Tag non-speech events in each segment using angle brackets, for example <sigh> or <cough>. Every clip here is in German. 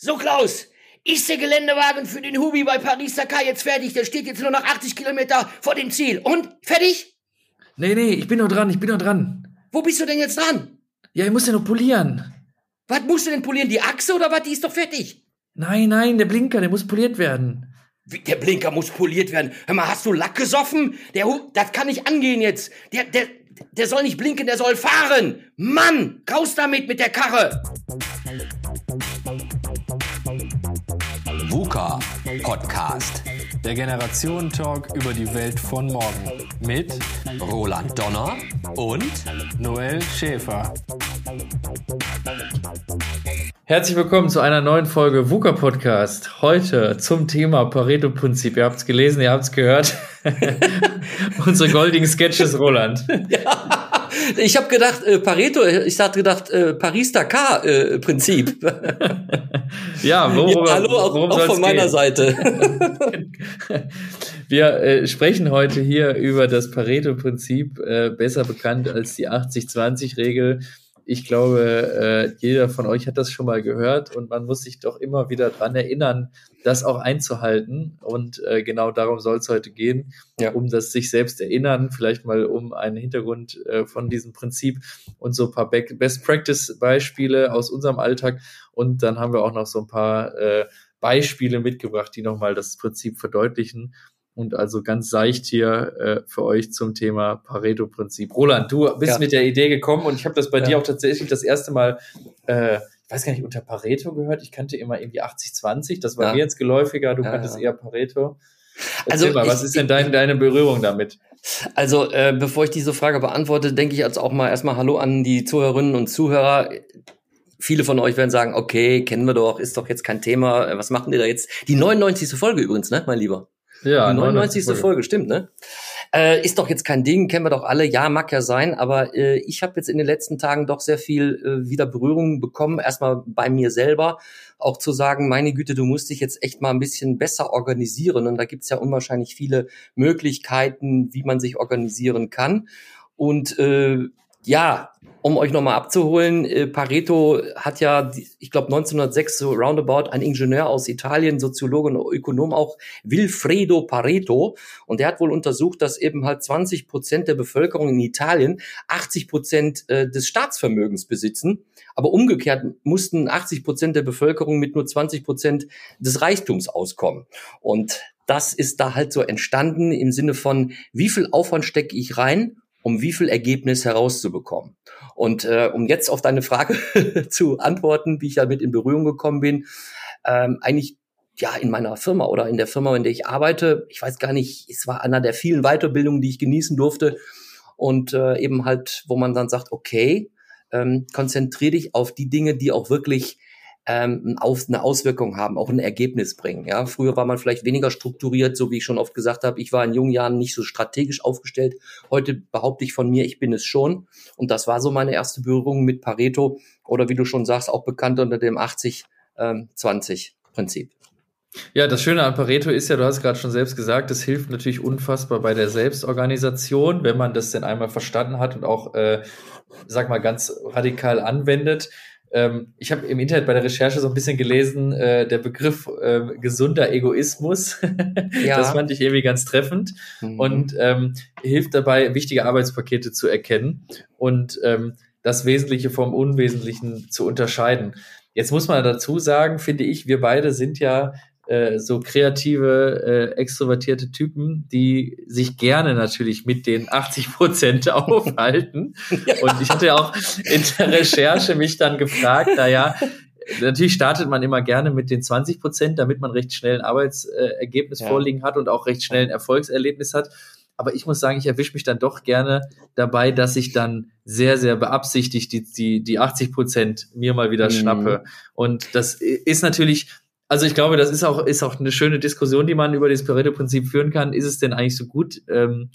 So, Klaus, ist der Geländewagen für den Hubi bei Paris-Dakar jetzt fertig? Der steht jetzt nur noch 80 Kilometer vor dem Ziel. Und? Fertig? Nee, nee, ich bin noch dran, ich bin noch dran. Wo bist du denn jetzt dran? Ja, ich muss ja noch polieren. Was musst du denn polieren? Die Achse oder was? Die ist doch fertig. Nein, nein, der Blinker, der muss poliert werden. Wie, Der Blinker muss poliert werden. Hör mal, hast du Lack gesoffen? Der, das kann nicht angehen jetzt. Der, der, der soll nicht blinken, der soll fahren. Mann, raus damit mit der Karre. VUCA Podcast. Der Generationen-Talk über die Welt von morgen. Mit Roland Donner und Noel Schäfer. Herzlich willkommen zu einer neuen Folge VUCA Podcast. Heute zum Thema Pareto-Prinzip. Ihr habt es gelesen, ihr habt es gehört. <laughs> Unsere goldigen Sketches, Roland. <laughs> Ich habe gedacht, äh, Pareto, ich hatte gedacht, äh, Paris-Dakar-Prinzip. <laughs> Ja, worüber, ja, hallo, auch, auch von meiner gehen? Seite. <laughs> Wir äh, sprechen heute hier über das Pareto-Prinzip, äh, besser bekannt als die 80-20-Regel. Ich glaube, äh, jeder von euch hat das schon mal gehört und man muss sich doch immer wieder dran erinnern, das auch einzuhalten. Und äh, genau darum soll es heute gehen, Ja. um das sich selbst erinnern, vielleicht mal um einen Hintergrund äh, von diesem Prinzip und so ein paar Be- Best-Practice-Beispiele aus unserem Alltag. Und dann haben wir auch noch so ein paar äh, Beispiele mitgebracht, die nochmal das Prinzip verdeutlichen und also ganz seicht hier äh, für euch zum Thema Pareto-Prinzip. Roland, du bist Ja. mit der Idee gekommen und ich habe das bei Ja. dir auch tatsächlich das erste Mal, äh, ich weiß gar nicht, unter Pareto gehört. Ich kannte immer irgendwie 80-20, das war Ja. mir jetzt geläufiger, du kanntest eher Pareto. Also Erzähl mal, was ich- ist denn dein, deine Berührung damit? Also, äh, bevor ich diese Frage beantworte, denke ich jetzt auch mal erstmal Hallo an die Zuhörerinnen und Zuhörer. Viele von euch werden sagen, okay, kennen wir doch, ist doch jetzt kein Thema. Äh, Was machen die da jetzt? Die 99. Folge übrigens, ne, mein Lieber? Ja, Die 99. Folge. stimmt, ne? Äh, ist doch jetzt kein Ding, kennen wir doch alle. Ja, mag ja sein, aber äh, ich habe jetzt in den letzten Tagen doch sehr viel äh, wieder Berührung bekommen. Erstmal bei mir selber, auch zu sagen, meine Güte, du musst dich jetzt echt mal ein bisschen besser organisieren. Und da gibt's ja unwahrscheinlich viele Möglichkeiten, wie man sich organisieren kann. Und äh, ja, um euch nochmal abzuholen, äh, Pareto hat ja, ich glaube 1906 so roundabout, ein Ingenieur aus Italien, Soziologe und Ökonom auch, Wilfredo Pareto. Und der hat wohl untersucht, dass eben halt 20 Prozent der Bevölkerung in Italien 80 Prozent äh, des Staatsvermögens besitzen. Aber umgekehrt mussten 80 Prozent der Bevölkerung mit nur 20 Prozent des Reichtums auskommen. Und das ist da halt so entstanden im Sinne von, wie viel Aufwand stecke ich rein, um wie viel Ergebnis herauszubekommen. Und äh, um jetzt auf deine Frage <laughs> zu antworten, wie ich damit in Berührung gekommen bin, ähm, eigentlich ja in meiner Firma oder in der Firma, in der ich arbeite, ich weiß gar nicht, es war einer der vielen Weiterbildungen, die ich genießen durfte und äh, eben halt, wo man dann sagt, okay, ähm, konzentriere dich auf die Dinge, die auch wirklich ähm, eine Auswirkung haben, auch ein Ergebnis bringen. Ja, früher war man vielleicht weniger strukturiert, so wie ich schon oft gesagt habe. Ich war in jungen Jahren nicht so strategisch aufgestellt. Heute behaupte ich von mir, ich bin es schon. Und das war so meine erste Berührung mit Pareto oder wie du schon sagst, auch bekannt unter dem 80-20-Prinzip. Ja, das Schöne an Pareto ist ja, du hast gerade schon selbst gesagt, es hilft natürlich unfassbar bei der Selbstorganisation, wenn man das denn einmal verstanden hat und auch, äh, sag mal, ganz radikal anwendet. Ähm, ich habe im Internet bei der Recherche so ein bisschen gelesen, äh, der Begriff äh, gesunder Egoismus. <laughs> Ja. Das fand ich irgendwie ganz treffend Mhm. und ähm, hilft dabei, wichtige Arbeitspakete zu erkennen und ähm, das Wesentliche vom Unwesentlichen zu unterscheiden. Jetzt muss man dazu sagen, finde ich, wir beide sind ja äh, so kreative, äh, extrovertierte Typen, die sich gerne natürlich mit den 80 Prozent <laughs> aufhalten. Und ich hatte auch in der Recherche mich dann gefragt, naja, natürlich startet man immer gerne mit den 20 Prozent, damit man recht schnell ein Arbeitsergebnis Ja. vorliegen hat und auch recht schnell ein Erfolgserlebnis hat. Aber ich muss sagen, ich erwische mich dann doch gerne dabei, dass ich dann sehr, sehr beabsichtigt die, die, die 80 Prozent mir mal wieder Mhm. schnappe. Und das ist natürlich, also ich glaube, das ist auch, ist auch eine schöne Diskussion, die man über das Pareto-Prinzip führen kann. Ist es denn eigentlich so gut, ähm,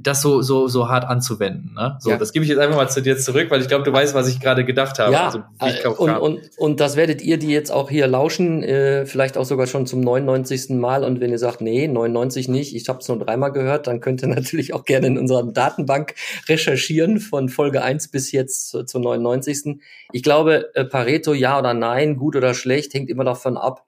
das so so so hart anzuwenden. Ne? So, Ja. das gebe ich jetzt einfach mal zu dir zurück, weil ich glaube, du weißt, was ich gerade gedacht habe. Ja, also, äh, und, kam. und, und das werdet ihr, die jetzt auch hier lauschen, äh, vielleicht auch sogar schon zum 99. Mal. Und wenn ihr sagt, nee, 99 nicht, ich habe es nur dreimal gehört, dann könnt ihr <laughs> natürlich auch gerne in unserer Datenbank recherchieren von Folge 1 bis jetzt zu- zur 99. Ich glaube, äh, Pareto, ja oder nein, gut oder schlecht, hängt immer davon ab,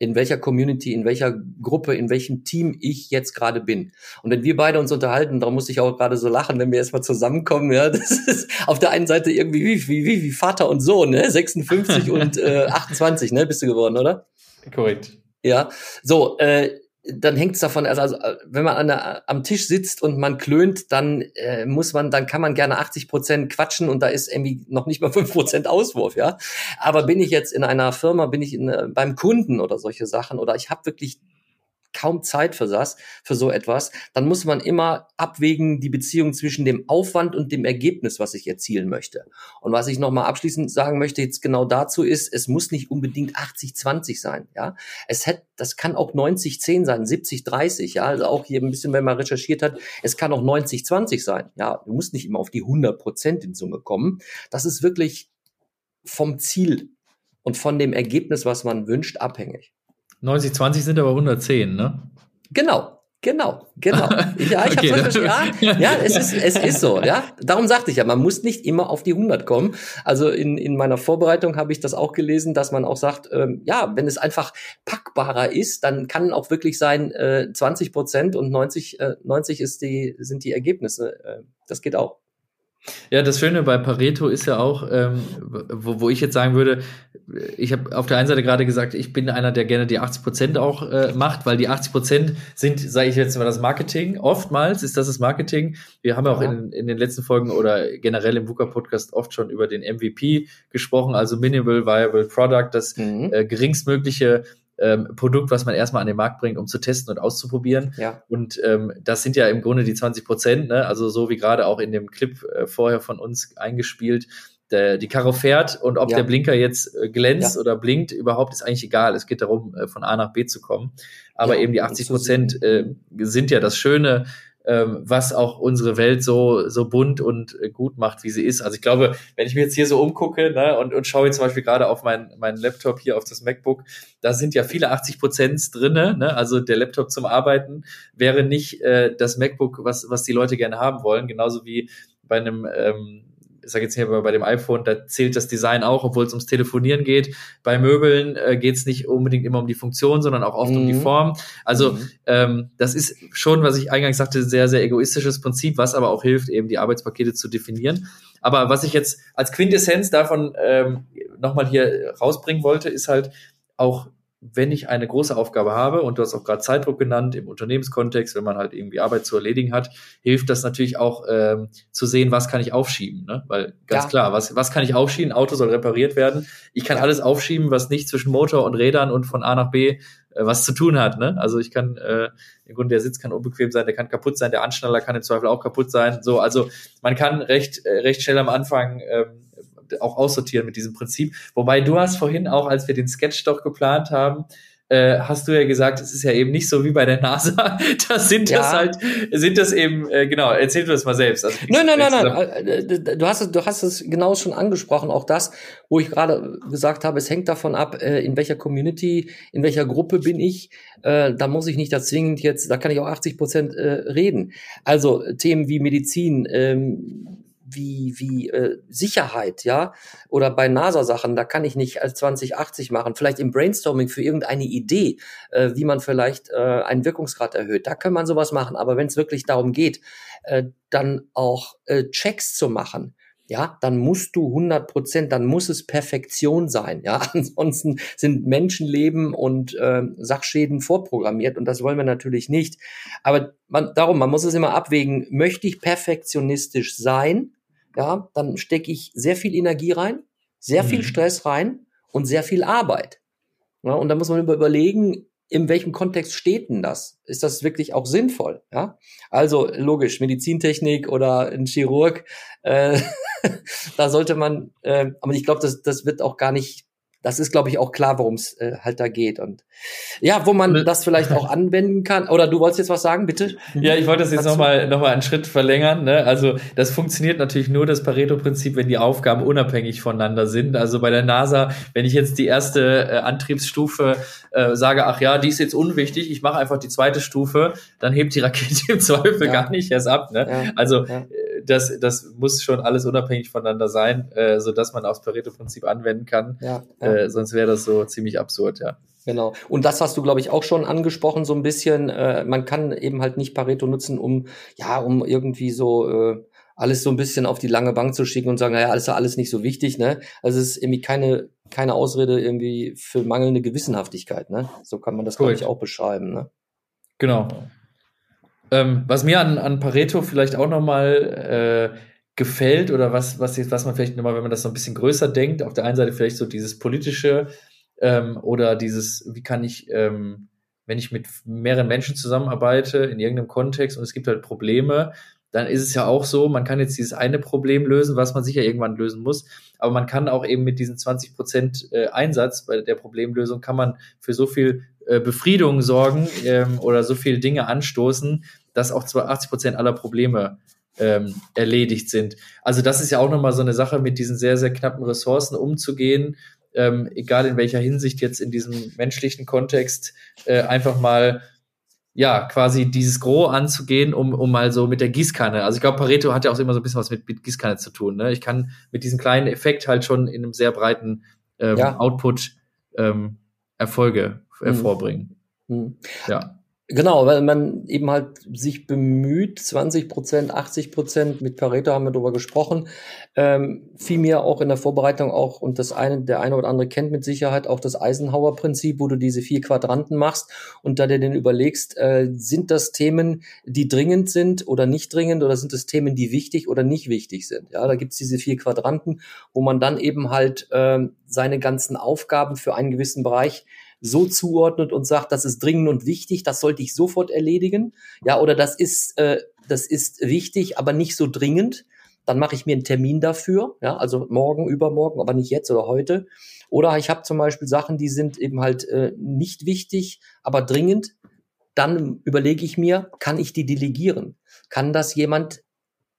in welcher Community, in welcher Gruppe, in welchem Team ich jetzt gerade bin. Und wenn wir beide uns unterhalten, darum muss ich auch gerade so lachen, wenn wir erstmal zusammenkommen, ja, <laughs> das ist auf der einen Seite irgendwie wie, wie, wie, wie Vater und Sohn, ne? 56 und <laughs> äh, 28, ne, bist du geworden, oder? Korrekt. Ja, so, äh, dann hängt es davon, also, also wenn man an der, am Tisch sitzt und man klönt, dann äh, muss man, dann kann man gerne 80 Prozent quatschen und da ist irgendwie noch nicht mal <laughs> 5 Prozent Auswurf, ja. Aber bin ich jetzt in einer Firma, bin ich in, äh, beim Kunden oder solche Sachen oder ich habe wirklich kaum Zeit für das, für so etwas, dann muss man immer abwägen die Beziehung zwischen dem Aufwand und dem Ergebnis, was ich erzielen möchte. Und was ich nochmal abschließend sagen möchte jetzt genau dazu ist, es muss nicht unbedingt 80-20 sein, ja. Es hätte, das kann auch 90-10 sein, 70-30, ja. Also auch hier ein bisschen, wenn man recherchiert hat, es kann auch 90-20 sein, ja. Du musst nicht immer auf die 100 Prozent in Summe kommen. Das ist wirklich vom Ziel und von dem Ergebnis, was man wünscht, abhängig. 90, 20 sind aber 110, ne? Genau, genau, genau. <laughs> Ja, ich Okay. habe ja, ja, es ist, es ist so, ja. Darum sagte ich ja, man muss nicht immer auf die 100 kommen. Also in, in meiner Vorbereitung habe ich das auch gelesen, dass man auch sagt, ähm, ja, wenn es einfach packbarer ist, dann kann auch wirklich sein äh, 20 Prozent und 90, äh, 90 ist die, sind die Ergebnisse. Äh, das geht auch. Ja, das Schöne bei Pareto ist ja auch, ähm, wo, wo ich jetzt sagen würde, ich habe auf der einen Seite gerade gesagt, ich bin einer, der gerne die 80 Prozent auch äh, macht, weil die 80 Prozent sind, sage ich jetzt mal, das Marketing. Oftmals ist das das Marketing. Wir haben ja auch in, in den letzten Folgen oder generell im VUCA-Podcast oft schon über den MVP gesprochen, also Minimal Viable Product, das Mhm. äh, geringstmögliche ähm, Produkt, was man erstmal an den Markt bringt, um zu testen und auszuprobieren. Ja, Und ähm, das sind ja im Grunde die 20 Prozent, ne? also so wie gerade auch in dem Clip äh, vorher von uns eingespielt. Der, die Karre fährt und ob Ja. der Blinker jetzt äh, glänzt Ja. oder blinkt, überhaupt ist eigentlich egal. Es geht darum, äh, von A nach B zu kommen. Aber eben die und 80 zu Prozent äh, sind ja das Schöne, was auch unsere Welt so, so bunt und äh, gut macht, wie sie ist. Also ich glaube, wenn ich mir jetzt hier so umgucke ne, und, und schaue jetzt zum Beispiel gerade auf meinen meinen Laptop hier, auf das MacBook, da sind ja viele 80 Prozent drinne. Ne? Also der Laptop zum Arbeiten wäre nicht äh, das MacBook, was, was die Leute gerne haben wollen. Genauso wie bei einem ähm, ich sage jetzt hier bei dem iPhone, da zählt das Design auch, obwohl es ums Telefonieren geht. Bei Möbeln äh, geht es nicht unbedingt immer um die Funktion, sondern auch oft um die Mhm. Form. Also Mhm. ähm, das ist schon, was ich eingangs sagte, sehr, sehr egoistisches Prinzip, was aber auch hilft, eben die Arbeitspakete zu definieren. Aber was ich jetzt als Quintessenz davon ähm, nochmal hier rausbringen wollte, ist halt auch, wenn ich eine große Aufgabe habe, und du hast auch gerade Zeitdruck genannt, im Unternehmenskontext, wenn man halt irgendwie Arbeit zu erledigen hat, hilft das natürlich auch ähm, zu sehen, was kann ich aufschieben. Ne? Weil ganz Ja. klar, was, was kann ich aufschieben? Auto soll repariert werden. Ich kann alles aufschieben, was nicht zwischen Motor und Rädern und von A nach B äh, was zu tun hat. Ne? Also ich kann, äh, im Grunde der Sitz kann unbequem sein, der kann kaputt sein, der Anschnaller kann im Zweifel auch kaputt sein. So, also man kann recht, äh, recht schnell am Anfang ähm, auch aussortieren mit diesem Prinzip. Wobei du hast vorhin auch, als wir den Sketch doch geplant haben, äh, hast du ja gesagt, es ist ja eben nicht so wie bei der NASA. <laughs> Das sind das Ja. halt, sind das eben, äh, genau, erzähl du das mal selbst. Also, Nein, nein, nein, nein. Äh, Du hast es, du hast es genau schon angesprochen. Auch das, wo ich gerade gesagt habe, es hängt davon ab, äh, in welcher Community, in welcher Gruppe bin ich. Äh, Da muss ich nicht da zwingend jetzt, da kann ich auch 80 Prozent äh, reden. Also äh, Themen wie Medizin, ähm, wie, wie äh, Sicherheit, ja, oder bei NASA-Sachen, da kann ich nicht als 2080 machen. Vielleicht im Brainstorming für irgendeine Idee, äh, wie man vielleicht äh, einen Wirkungsgrad erhöht. Da kann man sowas machen. Aber wenn es wirklich darum geht, äh, dann auch äh, Checks zu machen, ja, dann musst du 100 Prozent, dann muss es Perfektion sein, ja. <laughs> Ansonsten sind Menschenleben und äh, Sachschäden vorprogrammiert und das wollen wir natürlich nicht. Aber man, darum, man muss es immer abwägen, möchte ich perfektionistisch sein, ja, dann stecke ich sehr viel Energie rein, sehr viel Mhm. Stress rein und sehr viel Arbeit. Ja, und da muss man über- überlegen, in welchem Kontext steht denn das? Ist das wirklich auch sinnvoll? Ja, also logisch, Medizintechnik oder ein Chirurg, äh, <laughs> da sollte man, äh, aber ich glaube, das, das wird auch gar nicht das ist, glaube ich, auch klar, worum es äh, halt da geht. Und ja, wo man das vielleicht auch <laughs> anwenden kann. Oder du wolltest jetzt was sagen, bitte? Ja, ich wollte das jetzt nochmal noch mal einen Schritt verlängern. Ne? Also das funktioniert natürlich nur das Pareto-Prinzip, wenn die Aufgaben unabhängig voneinander sind. Also bei der NASA, wenn ich jetzt die erste äh, Antriebsstufe äh, sage, ach ja, die ist jetzt unwichtig, ich mache einfach die zweite Stufe, dann hebt die Rakete im Zweifel ja. gar nicht erst ab. Ne? Ja. Also ja. Das, das muss schon alles unabhängig voneinander sein, äh, so dass man auch das Pareto-Prinzip anwenden kann. Ja, äh, sonst wäre das so ziemlich absurd, ja. Genau. Und das hast du, glaube ich, auch schon angesprochen, so ein bisschen. Äh, man kann eben halt nicht Pareto nutzen, um, ja, um irgendwie so äh, alles so ein bisschen auf die lange Bank zu schicken und sagen, naja, alles alles nicht so wichtig, ne? Also es ist irgendwie keine, keine Ausrede irgendwie für mangelnde Gewissenhaftigkeit, ne? So kann man das, glaube ich, auch beschreiben, ne? Genau. Ähm, was mir an, an Pareto vielleicht auch nochmal äh, gefällt oder was, was, was man vielleicht nochmal, wenn man das so ein bisschen größer denkt, auf der einen Seite vielleicht so dieses politische ähm, oder dieses, wie kann ich, ähm, wenn ich mit mehreren Menschen zusammenarbeite in irgendeinem Kontext und es gibt halt Probleme, dann ist es ja auch so, man kann jetzt dieses eine Problem lösen, was man sicher irgendwann lösen muss, aber man kann auch eben mit diesen 20 Prozent äh, Einsatz bei der Problemlösung kann man für so viel äh, Befriedung sorgen ähm, oder so viele Dinge anstoßen, dass auch zwar 80 Prozent aller Probleme ähm, erledigt sind. Also das ist ja auch nochmal so eine Sache, mit diesen sehr, sehr knappen Ressourcen umzugehen, ähm, egal in welcher Hinsicht jetzt in diesem menschlichen Kontext, äh, einfach mal ja, quasi dieses Gros anzugehen, um, um mal so mit der Gießkanne. Also ich glaube, Pareto hat ja auch immer so ein bisschen was mit, mit Gießkanne zu tun. Ne? Ich kann mit diesem kleinen Effekt halt schon in einem sehr breiten ähm, ja. Output ähm, Erfolge mhm. hervorbringen. Mhm. Ja. Genau, weil man eben halt sich bemüht, 20 Prozent, 80 Prozent, mit Pareto haben wir darüber gesprochen, ähm, fiel mir auch in der Vorbereitung auch, und das eine, der eine oder andere kennt mit Sicherheit auch das Eisenhower-Prinzip, wo du diese vier Quadranten machst und da dir dann überlegst, äh, sind das Themen, die dringend sind oder nicht dringend oder sind das Themen, die wichtig oder nicht wichtig sind? Ja, da gibt's diese vier Quadranten, wo man dann eben halt äh, seine ganzen Aufgaben für einen gewissen Bereich so zuordnet und sagt, das ist dringend und wichtig, das sollte ich sofort erledigen, ja, oder das ist, äh, das ist wichtig, aber nicht so dringend, dann mache ich mir einen Termin dafür, ja, also morgen, übermorgen, aber nicht jetzt oder heute. Oder ich habe zum Beispiel Sachen, die sind eben halt äh, nicht wichtig, aber dringend. Dann überlege ich mir, kann ich die delegieren? Kann das jemand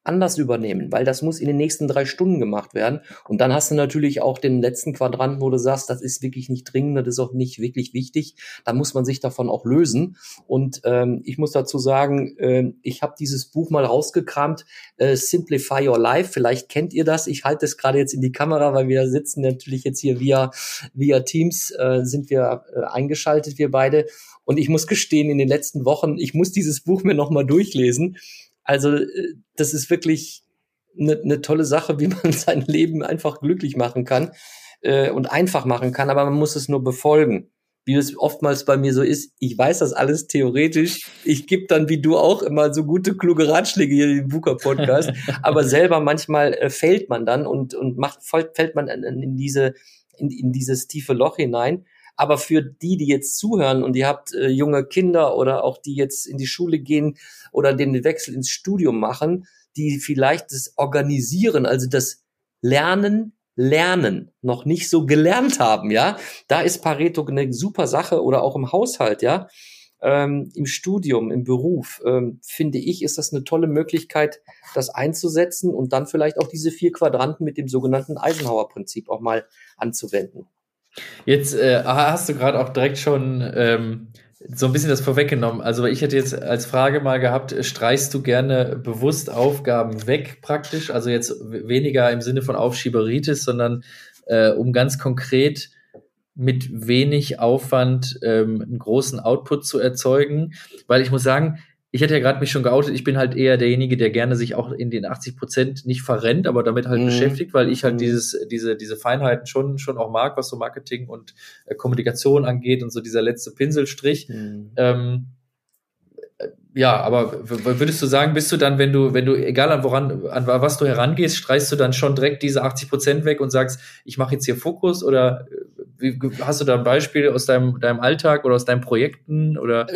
anders übernehmen, weil das muss in den nächsten drei Stunden gemacht werden. Und dann hast du natürlich auch den letzten Quadranten, wo du sagst, das ist wirklich nicht dringend, das ist auch nicht wirklich wichtig. Da muss man sich davon auch lösen. Und ähm, ich muss dazu sagen, äh, ich habe dieses Buch mal rausgekramt, äh, Simplify Your Life. Vielleicht kennt ihr das. Ich halte es gerade jetzt in die Kamera, weil wir sitzen natürlich jetzt hier via, via Teams, äh, sind wir äh, eingeschaltet, wir beide. Und ich muss gestehen, in den letzten Wochen, ich muss dieses Buch mir nochmal durchlesen also äh, das ist wirklich eine, eine tolle Sache, <laughs> wie man sein Leben einfach glücklich machen kann äh, und einfach machen kann, aber man muss es nur befolgen. Wie es oftmals bei mir so ist, ich weiß das alles theoretisch. Ich gebe dann, wie du auch, immer so gute, kluge Ratschläge hier im Buka-Podcast. <laughs> aber selber manchmal äh, fällt man dann und, und macht, fällt man in, in diese, in, in dieses tiefe Loch hinein. Aber für die, die jetzt zuhören und ihr habt äh, junge Kinder oder auch die jetzt in die Schule gehen oder den Wechsel ins Studium machen, die vielleicht das Organisieren, also das Lernen, Lernen noch nicht so gelernt haben, ja, da ist Pareto eine super Sache oder auch im Haushalt, ja, ähm, im Studium, im Beruf, ähm, finde ich, ist das eine tolle Möglichkeit, das einzusetzen und dann vielleicht auch diese vier Quadranten mit dem sogenannten Eisenhower-Prinzip auch mal anzuwenden. Jetzt äh, hast du gerade auch direkt schon ähm, so ein bisschen das vorweggenommen. Also ich hätte jetzt als Frage mal gehabt, streichst du gerne bewusst Aufgaben weg praktisch? Also jetzt weniger im Sinne von Aufschieberitis, sondern äh, um ganz konkret mit wenig Aufwand ähm, einen großen Output zu erzeugen. Weil ich muss sagen, ich hätte ja gerade mich schon geoutet, ich bin halt eher derjenige, der gerne sich auch in den 80 Prozent nicht verrennt, aber damit halt mhm. beschäftigt, weil ich halt mhm. dieses, diese, diese Feinheiten schon, schon auch mag, was so Marketing und äh, Kommunikation angeht und so dieser letzte Pinselstrich. Mhm. Ähm, äh, ja, aber würdest du sagen, bist du dann, wenn du, wenn du, egal an woran, an was du herangehst, streichst du dann schon direkt diese 80 Prozent weg und sagst, ich mache jetzt hier Fokus oder äh, wie, hast du da ein Beispiel aus deinem, deinem Alltag oder aus deinen Projekten oder?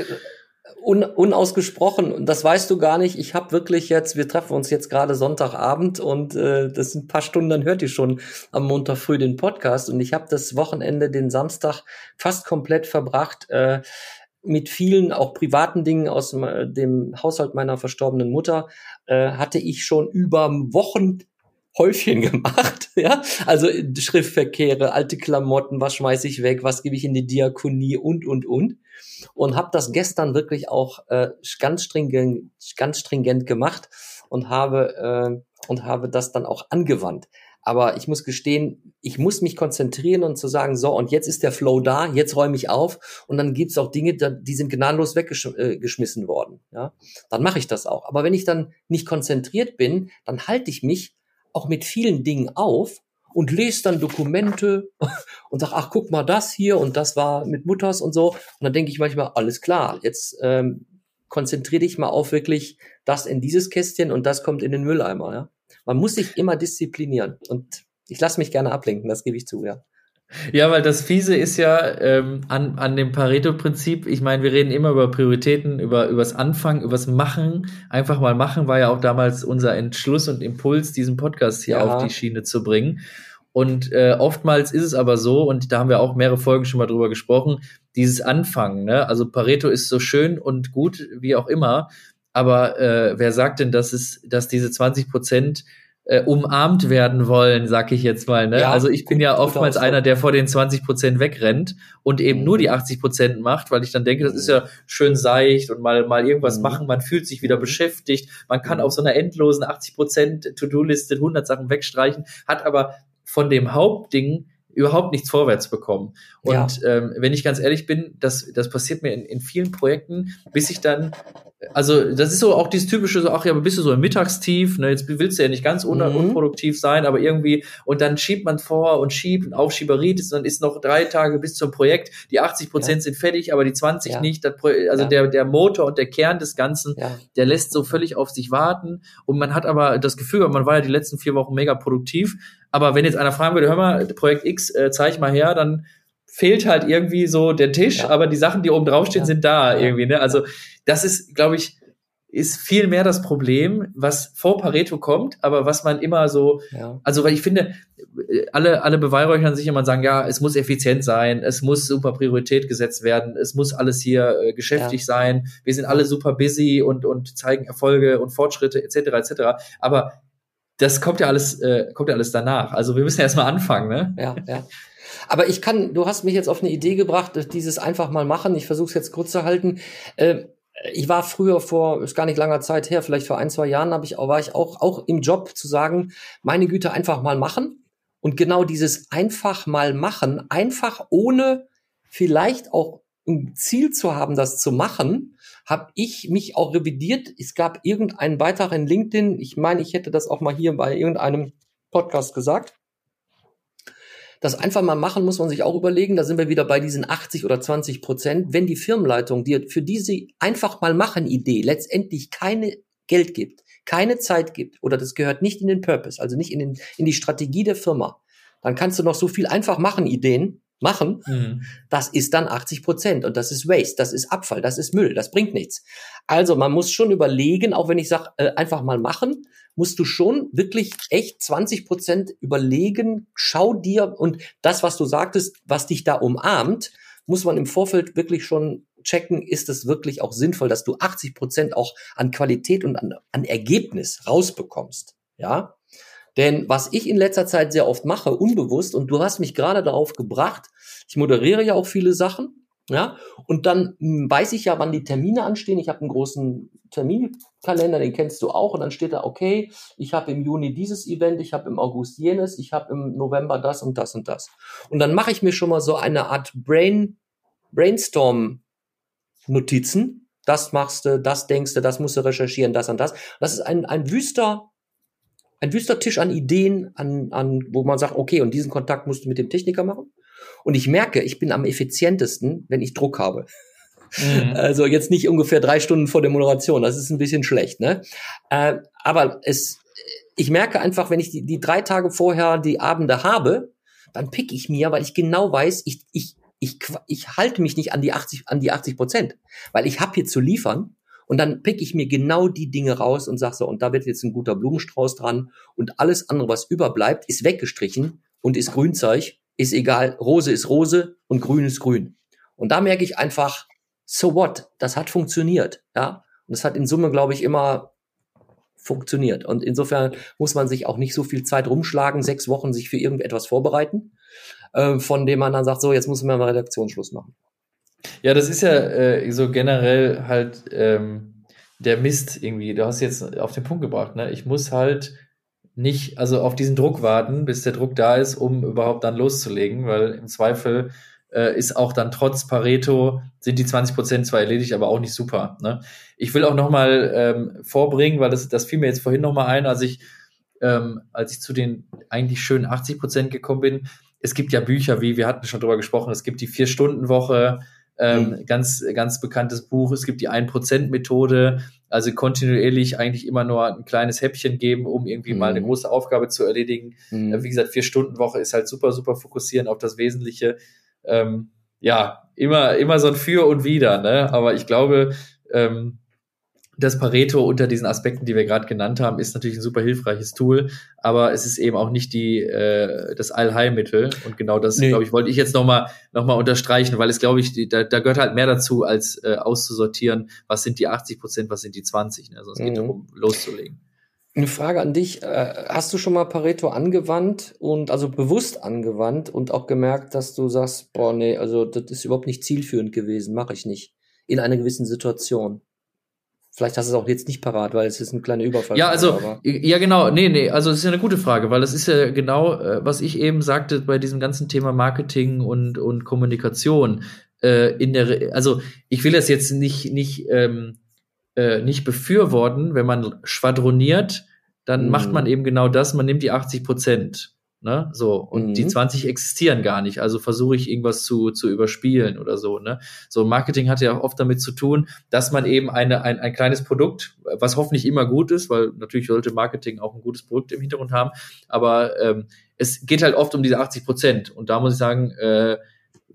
Un, unausgesprochen, und das weißt du gar nicht. Ich habe wirklich jetzt, wir treffen uns jetzt gerade Sonntagabend und äh, das sind ein paar Stunden, dann hört ihr schon am Montag früh den Podcast. Und ich habe das Wochenende, den Samstag, fast komplett verbracht. Äh, mit vielen auch privaten Dingen aus dem Haushalt meiner verstorbenen Mutter äh, hatte ich schon über Wochen Häufchen <laughs> gemacht, ja. Also Schriftverkehre, alte Klamotten, was schmeiße ich weg, was gebe ich in die Diakonie und und und und habe das gestern wirklich auch äh, ganz stringent, ganz stringent gemacht und habe äh, und habe das dann auch angewandt. Aber ich muss gestehen, ich muss mich konzentrieren und zu sagen, so, und jetzt ist der Flow da, jetzt räume ich auf und dann gibt's auch Dinge, die sind gnadenlos weggeschmissen äh, worden. Ja? Dann mache ich das auch. Aber wenn ich dann nicht konzentriert bin, dann halte ich mich auch mit vielen Dingen auf und lese dann Dokumente <laughs> und sag, ach, guck mal das hier und das war mit Mutters und so. Und dann denke ich manchmal, alles klar, jetzt ähm, konzentriere dich mal auf wirklich das in dieses Kästchen und das kommt in den Mülleimer. Ja? Man muss sich immer disziplinieren und ich lasse mich gerne ablenken, das gebe ich zu, ja. Ja, weil das Fiese ist ja ähm, an, an dem Pareto-Prinzip, ich meine, wir reden immer über Prioritäten, über übers Anfangen, übers Machen. Einfach mal machen war ja auch damals unser Entschluss und Impuls, diesen Podcast hier ja. auf die Schiene zu bringen. Und äh, oftmals ist es aber so, und da haben wir auch mehrere Folgen schon mal drüber gesprochen, dieses Anfangen. Ne? Also Pareto ist so schön und gut wie auch immer, aber äh, wer sagt denn, dass es, dass diese 20 Prozent äh, umarmt werden wollen, sag ich jetzt mal. Ne? Ja, also ich bin ja oftmals einer, der vor den 20 Prozent wegrennt und eben mhm. nur die 80 Prozent macht, weil ich dann denke, das ist ja schön seicht und mal, mal irgendwas mhm. machen, man fühlt sich wieder beschäftigt, man kann mhm. auf so einer endlosen 80 Prozent To-Do-Liste 100 Sachen wegstreichen, hat aber von dem Hauptding überhaupt nichts vorwärts bekommen. Und ja. ähm, wenn ich ganz ehrlich bin, das, das passiert mir in, in vielen Projekten, bis ich dann also das ist so auch dieses typische, so, ach ja, bist du so im Mittagstief, ne, jetzt willst du ja nicht ganz un mhm. unproduktiv sein, aber irgendwie, und dann schiebt man vor und schiebt und dann ist noch drei Tage bis zum Projekt, die 80 Prozent ja. sind fertig, aber die 20 ja. nicht, das, also der, der Motor und der Kern des Ganzen, der lässt so völlig auf sich warten und man hat aber das Gefühl, man war ja die letzten vier Wochen mega produktiv, aber wenn jetzt einer fragen würde, hör mal, Projekt X, äh, zeig mal her, dann fehlt halt irgendwie so der Tisch, ja. aber die Sachen, die oben draufstehen, ja. sind da irgendwie. Ne? Also das ist, glaube ich, ist viel mehr das Problem, was vor Pareto kommt, aber was man immer so, ja. also weil ich finde, alle, alle beweihräuchern sich immer und sagen, ja, es muss effizient sein, es muss super Priorität gesetzt werden, es muss alles hier äh, geschäftig ja. sein, wir sind alle super busy und, und zeigen Erfolge und Fortschritte etc. etc. Aber das kommt ja alles, äh, kommt ja alles danach. Also wir müssen ja erstmal anfangen, ne? Ja, ja. Aber ich kann, du hast mich jetzt auf eine Idee gebracht, dieses einfach mal machen. Ich versuche es jetzt kurz zu halten. Äh, ich war früher vor, ist gar nicht langer Zeit her, vielleicht vor ein, zwei Jahren habe ich, war ich auch, auch im Job zu sagen, meine Güte, einfach mal machen. Und genau dieses einfach mal machen, einfach ohne vielleicht auch ein Ziel zu haben, das zu machen, habe ich mich auch revidiert. Es gab irgendeinen Beitrag in LinkedIn. Ich meine, ich hätte das auch mal hier bei irgendeinem Podcast gesagt. Das einfach mal machen muss man sich auch überlegen. Da sind wir wieder bei diesen 80 oder 20 Prozent. Wenn die Firmenleitung dir für diese einfach mal machen Idee letztendlich keine Geld gibt, keine Zeit gibt oder das gehört nicht in den Purpose, also nicht in, den, in die Strategie der Firma, dann kannst du noch so viel einfach machen Ideen machen. Mhm. Das ist dann 80 Prozent und das ist Waste, das ist Abfall, das ist Müll, das bringt nichts. Also man muss schon überlegen, auch wenn ich sage, äh, einfach mal machen, musst du schon wirklich echt 20 Prozent überlegen, schau dir und das, was du sagtest, was dich da umarmt, muss man im Vorfeld wirklich schon checken, ist es wirklich auch sinnvoll, dass du 80 Prozent auch an Qualität und an, an Ergebnis rausbekommst. Ja, denn was ich in letzter Zeit sehr oft mache, unbewusst, und du hast mich gerade darauf gebracht, ich moderiere ja auch viele Sachen, ja, und dann hm, weiß ich ja, wann die Termine anstehen. Ich habe einen großen Terminkalender, den kennst du auch, und dann steht da, okay, ich habe im Juni dieses Event, ich habe im August jenes, ich habe im November das und das und das. Und dann mache ich mir schon mal so eine Art Brain, Brainstorm-Notizen. Das machst du, das denkst du, das musst du recherchieren, das und das. Das ist ein, ein wüster, ein wüster Tisch an Ideen, an, an, wo man sagt, okay, und diesen Kontakt musst du mit dem Techniker machen. Und ich merke, ich bin am effizientesten, wenn ich Druck habe. Mhm. <laughs> Also jetzt nicht ungefähr drei Stunden vor der Moderation, das ist ein bisschen schlecht, ne? Äh, aber es, ich merke einfach, wenn ich die, die drei Tage vorher die Abende habe, dann pick ich mir, weil ich genau weiß, ich, ich, ich, ich halte mich nicht an die 80, an die 80 Prozent, weil ich habe hier zu liefern und dann pick ich mir genau die Dinge raus und sage so, und da wird jetzt ein guter Blumenstrauß dran und alles andere, was überbleibt, ist weggestrichen und ist Grünzeug, ist egal, Rose ist Rose und Grün ist Grün. Und da merke ich einfach, so what, das hat funktioniert, ja. Und das hat in Summe, glaube ich, immer funktioniert. Und insofern muss man sich auch nicht so viel Zeit rumschlagen, sechs Wochen sich für irgendetwas vorbereiten, äh, von dem man dann sagt, so, jetzt muss man mal Redaktionsschluss machen. Ja, das ist ja äh, so generell halt ähm, der Mist irgendwie. Du hast jetzt auf den Punkt gebracht, ne? Ich muss halt nicht, also auf diesen Druck warten, bis der Druck da ist, um überhaupt dann loszulegen, weil im Zweifel äh, ist auch dann trotz Pareto sind die 20 Prozent zwar erledigt, aber auch nicht super. Ne? Ich will auch noch mal ähm, vorbringen, weil das, das fiel mir jetzt vorhin noch mal ein, als ich ähm, als ich zu den eigentlich schönen 80 Prozent gekommen bin. Es gibt ja Bücher, wie wir hatten schon drüber gesprochen, es gibt die Vier-Stunden-Woche, ähm, mhm. ganz, ganz bekanntes Buch. Es gibt die 1%-Methode, also kontinuierlich eigentlich immer nur ein kleines Häppchen geben, um irgendwie mhm. mal eine mhm. große Aufgabe zu erledigen. Mhm. Äh, wie gesagt, Vier-Stunden-Woche ist halt super, super fokussieren auf das Wesentliche. Ähm, ja, immer, immer so ein Für und Wider, ne? Aber ich glaube, ähm, das Pareto unter diesen Aspekten, die wir gerade genannt haben, ist natürlich ein super hilfreiches Tool, aber es ist eben auch nicht die äh, das Allheilmittel und genau das, nee. glaube ich, wollte ich jetzt nochmal noch mal unterstreichen, weil es, glaube ich, die, da, da gehört halt mehr dazu, als äh, auszusortieren, was sind die 80 Prozent, was sind die 20. Ne? Also es geht mhm. darum, loszulegen. Eine Frage an dich. Äh, hast du schon mal Pareto angewandt und also bewusst angewandt und auch gemerkt, dass du sagst, boah, nee, also das ist überhaupt nicht zielführend gewesen, mache ich nicht. In einer gewissen Situation. Vielleicht hast du es auch jetzt nicht parat, weil es ist ein kleiner Überfall. Ja, also, aber. ja, genau. Nee, nee, also es ist ja eine gute Frage, weil das ist ja genau, äh, was ich eben sagte bei diesem ganzen Thema Marketing und, und Kommunikation. Äh, in der, also, ich will das jetzt nicht, nicht, ähm, äh, nicht befürworten, wenn man schwadroniert, dann mhm. macht man eben genau das, man nimmt die 80 Prozent. Ne? So, und mhm. die 20 existieren gar nicht. Also versuche ich irgendwas zu, zu überspielen oder so. Ne? So, Marketing hat ja oft damit zu tun, dass man eben eine, ein, ein kleines Produkt, was hoffentlich immer gut ist, weil natürlich sollte Marketing auch ein gutes Produkt im Hintergrund haben, aber ähm, es geht halt oft um diese 80 Prozent. Und da muss ich sagen, äh,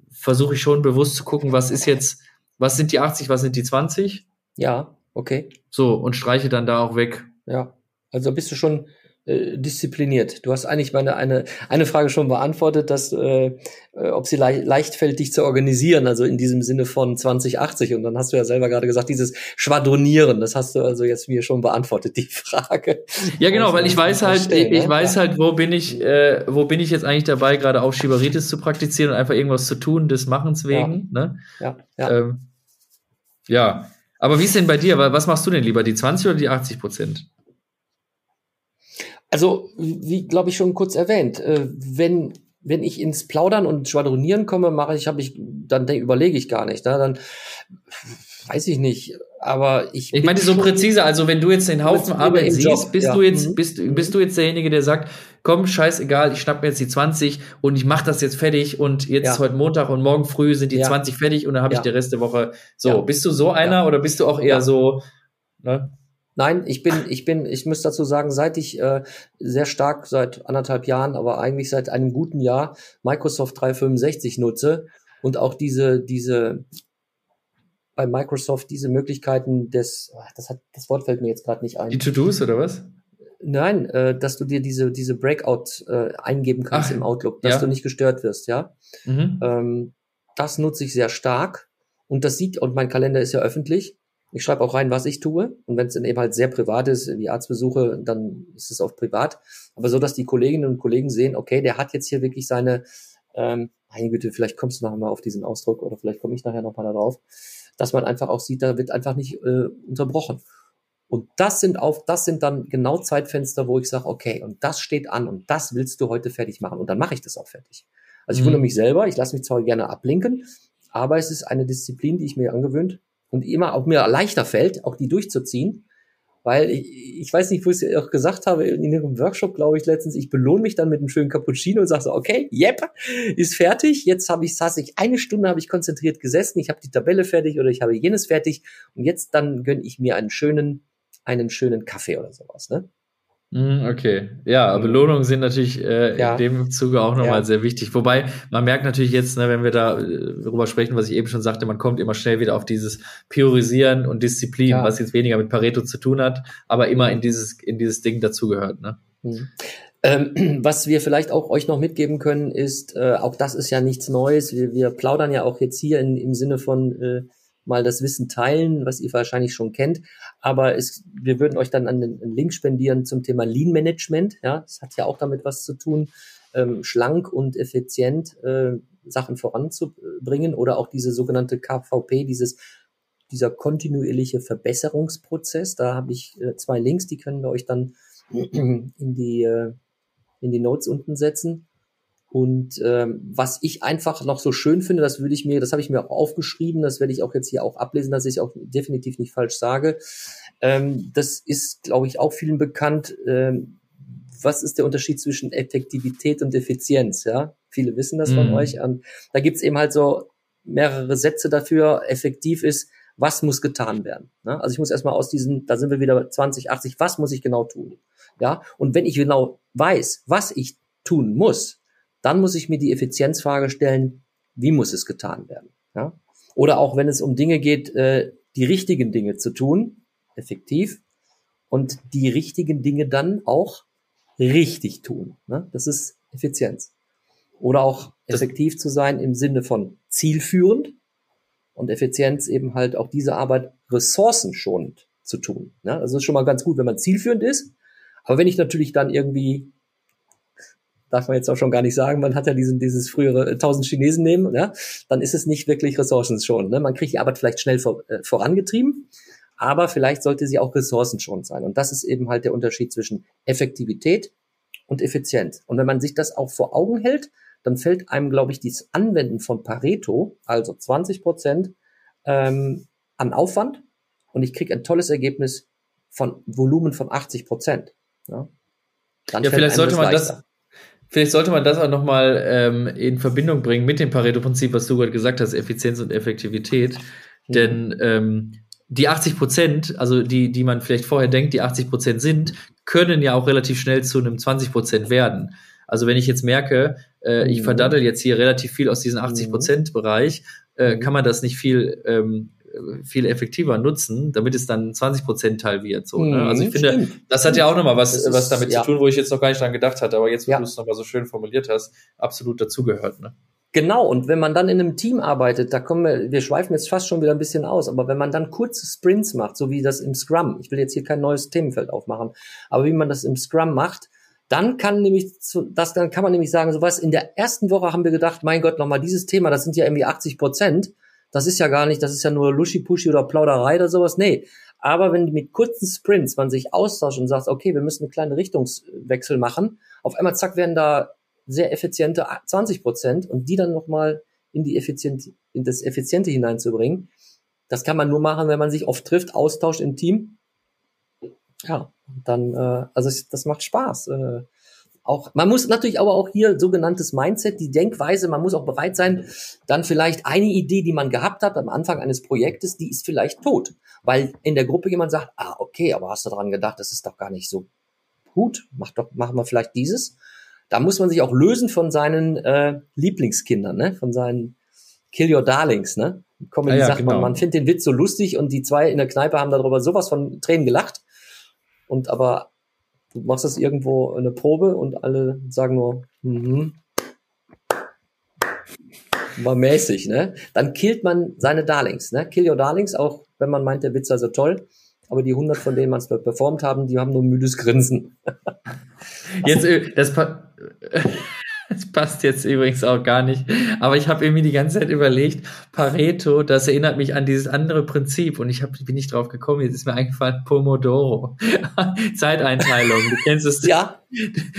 versuche ich schon bewusst zu gucken, was ist jetzt, was sind die 80, was sind die 20? Ja, okay. So, und streiche dann da auch weg. Ja, also bist du schon äh, diszipliniert. Du hast eigentlich meine eine eine Frage schon beantwortet, dass äh, äh ob sie le leicht fällt, dich zu organisieren, also in diesem Sinne von 2080. Und dann hast du ja selber gerade gesagt, dieses Schwadronieren, das hast du also jetzt mir schon beantwortet, die Frage. Ja, genau, weil ich weiß halt, ich, ich ne? weiß halt, wo bin ich, äh, wo bin ich jetzt eigentlich dabei, gerade auch Schibaritis zu praktizieren und einfach irgendwas zu tun, des Machens wegen. Ja, ne? ja. Ja. Ähm, ja. Aber wie ist denn bei dir? Was machst du denn lieber, die 20 oder die 80 Prozent? Also, wie glaube ich schon kurz erwähnt, äh, wenn wenn ich ins Plaudern und Schwadronieren komme, mache ich, habe ich, dann überlege ich gar nicht. Ne? Dann weiß ich nicht. Aber ich. Ich meine so präzise. Also wenn du jetzt den Haufen Arbeit siehst, Job, bist ja. du jetzt, mhm. bist, bist du jetzt derjenige, der sagt, komm, scheißegal, ich schnapp mir jetzt die 20 und ich mache das jetzt fertig und jetzt ja. ist heute Montag und morgen früh sind die ja. 20 fertig und dann habe ich den Rest der Woche. So, bist du so einer oder bist du auch eher so? Ne? Nein, ich bin, ich bin, ich muss dazu sagen, seit ich äh, sehr stark seit anderthalb Jahren, aber eigentlich seit einem guten Jahr Microsoft 365 nutze und auch diese, diese bei Microsoft diese Möglichkeiten des, das hat, das Wort fällt mir jetzt gerade nicht ein. Die To-Dos oder was? Nein, äh, dass du dir diese diese Breakout äh, eingeben kannst Ach, im Outlook, dass ja. du nicht gestört wirst, ja. Mhm. Ähm, das nutze ich sehr stark und das sieht und mein Kalender ist ja öffentlich ich schreibe auch rein, was ich tue. Und wenn es dann eben halt sehr privat ist, wie Arztbesuche, dann ist es auch privat. Aber so, dass die Kolleginnen und Kollegen sehen, okay, der hat jetzt hier wirklich seine, ähm, meine Güte, vielleicht kommst du nachher mal auf diesen Ausdruck oder vielleicht komme ich nachher noch mal darauf, dass man einfach auch sieht, da wird einfach nicht äh, unterbrochen. Und das sind auf, das sind dann genau Zeitfenster, wo ich sage, okay, und das steht an und das willst du heute fertig machen. Und dann mache ich das auch fertig. Also ich mhm. wundere mich selber, ich lasse mich zwar gerne ablinken, aber es ist eine Disziplin, die ich mir angewöhnt und immer auch mir leichter fällt, auch die durchzuziehen. Weil ich, ich weiß nicht, wo ich es auch gesagt habe, in ihrem Workshop, glaube ich, letztens, ich belohne mich dann mit einem schönen Cappuccino und sage so, okay, yep, ist fertig. Jetzt habe ich, saß ich eine Stunde, habe ich konzentriert gesessen, ich habe die Tabelle fertig oder ich habe jenes fertig und jetzt dann gönne ich mir einen schönen, einen schönen Kaffee oder sowas. Ne? Mhm, Okay, ja, Belohnungen sind natürlich äh, Ja. in dem Zuge auch nochmal Ja. sehr wichtig. Wobei man merkt natürlich jetzt, ne, wenn wir da äh, darüber sprechen, was ich eben schon sagte, man kommt immer schnell wieder auf dieses Priorisieren und Disziplin, Ja. was jetzt weniger mit Pareto zu tun hat, aber immer in dieses in dieses Ding dazugehört. Ne? Mhm. Ähm, <clears throat> was wir vielleicht auch euch noch mitgeben können, ist, äh, auch das ist ja nichts Neues. Wir, wir plaudern ja auch jetzt hier in, im Sinne von äh, mal das Wissen teilen, was ihr wahrscheinlich schon kennt. Aber es, wir würden euch dann einen, einen Link spendieren zum Thema Lean Management. Ja, das hat ja auch damit was zu tun, ähm, schlank und effizient äh, Sachen voranzubringen oder auch diese sogenannte KVP, dieses dieser kontinuierliche Verbesserungsprozess. Da habe ich äh, zwei Links, die können wir euch dann in die äh, in die Notes unten setzen. Und ähm, was ich einfach noch so schön finde, das würde ich mir, das habe ich mir auch aufgeschrieben, das werde ich auch jetzt hier auch ablesen, dass ich auch definitiv nicht falsch sage. Ähm, das ist, glaube ich, auch vielen bekannt. Ähm, was ist der Unterschied zwischen Effektivität und Effizienz? Ja, viele wissen das von Mhm. euch. Und da gibt's eben halt so mehrere Sätze dafür. Effektiv ist, was muss getan werden? Ne? Also ich muss erstmal aus diesen, da sind wir wieder 20, 80, was muss ich genau tun? Ja, und wenn ich genau weiß, was ich tun muss, dann muss ich mir die Effizienzfrage stellen, wie muss es getan werden? Ja? Oder auch wenn es um Dinge geht, äh, die richtigen Dinge zu tun, effektiv, und die richtigen Dinge dann auch richtig tun. Ne? Das ist Effizienz. Oder auch effektiv zu sein im Sinne von zielführend und Effizienz eben halt auch diese Arbeit ressourcenschonend zu tun. Ne? Also ist schon mal ganz gut, wenn man zielführend ist. Aber wenn ich natürlich dann irgendwie, darf man jetzt auch schon gar nicht sagen, man hat ja diesen, dieses frühere äh, 1000 Chinesen nehmen, ja, dann ist es nicht wirklich ressourcenschonend. Ne? Man kriegt die Arbeit vielleicht schnell vor, äh, vorangetrieben, aber vielleicht sollte sie auch ressourcenschonend sein. Und das ist eben halt der Unterschied zwischen Effektivität und Effizienz. Und wenn man sich das auch vor Augen hält, dann fällt einem, glaube ich, dieses Anwenden von Pareto, also 20 Prozent ähm, an Aufwand und ich kriege ein tolles Ergebnis von Volumen von 80 Prozent. Ja, Ja, vielleicht sollte man das, leichter. Vielleicht sollte man das auch nochmal ähm, in Verbindung bringen mit dem Pareto-Prinzip, was du gerade gesagt hast, Effizienz und Effektivität. Mhm. Denn ähm, die 80 Prozent, also die, die man vielleicht vorher denkt, die 80 Prozent sind, können ja auch relativ schnell zu einem 20 Prozent werden. Also wenn ich jetzt merke, äh, ich Mhm. verdaddel jetzt hier relativ viel aus diesem 80 Prozent Bereich, äh, Mhm. kann man das nicht viel ähm, viel effektiver nutzen, damit es dann ein 20 Prozent Teil wird. So, ne? Also ich Mhm, finde, stimmt. das hat ja auch nochmal was, ist- was damit ja. zu tun, wo ich jetzt noch gar nicht dran gedacht hatte, aber jetzt, wo Ja. du es nochmal so schön formuliert hast, absolut dazugehört. Ne? Genau, und wenn man dann in einem Team arbeitet, da kommen wir, wir schweifen jetzt fast schon wieder ein bisschen aus, aber wenn man dann kurze Sprints macht, so wie das im Scrum, ich will jetzt hier kein neues Themenfeld aufmachen, aber wie man das im Scrum macht, dann kann nämlich, zu- das, dann kann man nämlich sagen, so was, in der ersten Woche haben wir gedacht, mein Gott, nochmal dieses Thema, das sind ja irgendwie 80 Prozent, das ist ja gar nicht, das ist ja nur Luschi-Puschi oder Plauderei oder sowas, nee. Aber wenn mit kurzen Sprints man sich austauscht und sagt, okay, wir müssen einen kleinen Richtungswechsel machen, auf einmal zack werden da sehr effiziente 20 Prozent und die dann nochmal in die Effizient, in das Effiziente hineinzubringen. Das kann man nur machen, wenn man sich oft trifft, austauscht im Team. Ja, dann, äh, also das macht Spaß. Äh, auch, man muss natürlich aber auch hier sogenanntes Mindset, die Denkweise, man muss auch bereit sein, dann vielleicht eine Idee, die man gehabt hat am Anfang eines Projektes, die ist vielleicht tot. Weil in der Gruppe jemand sagt, ah, okay, aber hast du daran gedacht, das ist doch gar nicht so gut, mach doch, machen wir vielleicht dieses. Da muss man sich auch lösen von seinen äh, Lieblingskindern, ne? von seinen Kill Your Darlings. Ne? Comedy Ah ja, sagt genau. man, man findet den Witz so lustig und die zwei in der Kneipe haben darüber sowas von Tränen gelacht. Und aber du machst das irgendwo eine Probe und alle sagen nur, mhm. War mäßig, ne? Dann killt man seine Darlings, ne? Kill your Darlings, auch wenn man meint, der Witz sei so toll. Aber die 100, von denen man es performt haben, die haben nur müdes Grinsen. Jetzt, äh, das, das passt jetzt übrigens auch gar nicht. Aber ich habe irgendwie die ganze Zeit überlegt, Pareto, das erinnert mich an dieses andere Prinzip und ich hab, bin nicht drauf gekommen. Jetzt ist mir eingefallen, Pomodoro. <laughs> Zeiteinteilung. Du kennst es, <laughs> Ja,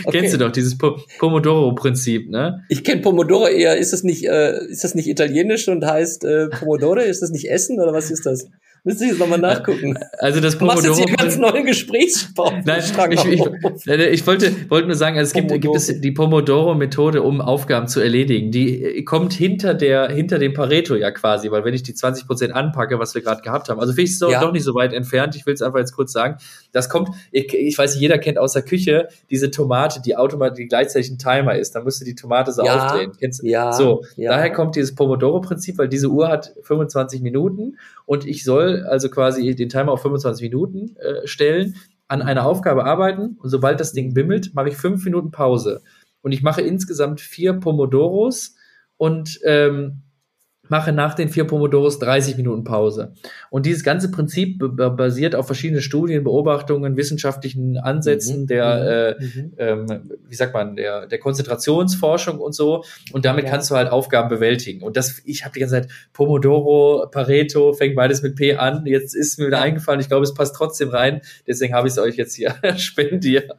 okay. kennst du doch, dieses Po- Pomodoro-Prinzip, ne? Ich kenne Pomodoro eher, ist das nicht, äh, ist das nicht italienisch und heißt äh, Pomodore? Ist das nicht Essen oder was ist das? Müsste ich jetzt nochmal nachgucken. Also das Du machst jetzt Pomodoro. hier ganz neuen Gesprächsstrang. Nein, ich, ich, ich wollte, wollte nur sagen, also es gibt, Pomodoro. gibt es die Pomodoro-Methode, um Aufgaben zu erledigen. Die äh, kommt hinter der, hinter dem Pareto ja quasi, weil wenn ich die 20 Prozent anpacke, was wir gerade gehabt haben, also finde ich es doch, Ja. doch nicht so weit entfernt. Ich will es einfach jetzt kurz sagen. Das kommt, ich, ich weiß, nicht, jeder kennt aus der Küche diese Tomate, die automatisch die gleichzeitig ein Timer ist. Dann musst du die Tomate so Ja. aufdrehen. Kennst? Ja, So, ja. daher kommt dieses Pomodoro-Prinzip, weil diese Uhr hat 25 Minuten und ich soll also quasi den Timer auf 25 Minuten äh, stellen, an einer Aufgabe arbeiten und sobald das Ding bimmelt, mache ich fünf Minuten Pause. Und ich mache insgesamt vier Pomodoros und ähm, mache nach den vier Pomodoros 30 Minuten Pause. Und dieses ganze Prinzip basiert auf verschiedenen Studien, Beobachtungen, wissenschaftlichen Ansätzen Mhm, der, äh, Mhm. ähm, wie sagt man, der, der Konzentrationsforschung und so. Und damit Ja. kannst du halt Aufgaben bewältigen. Und das, ich habe die ganze Zeit Pomodoro, Pareto, fängt beides mit P an. Jetzt ist mir wieder Ja. eingefallen, ich glaube, es passt trotzdem rein. Deswegen habe ich es euch jetzt hier <laughs> spendiert.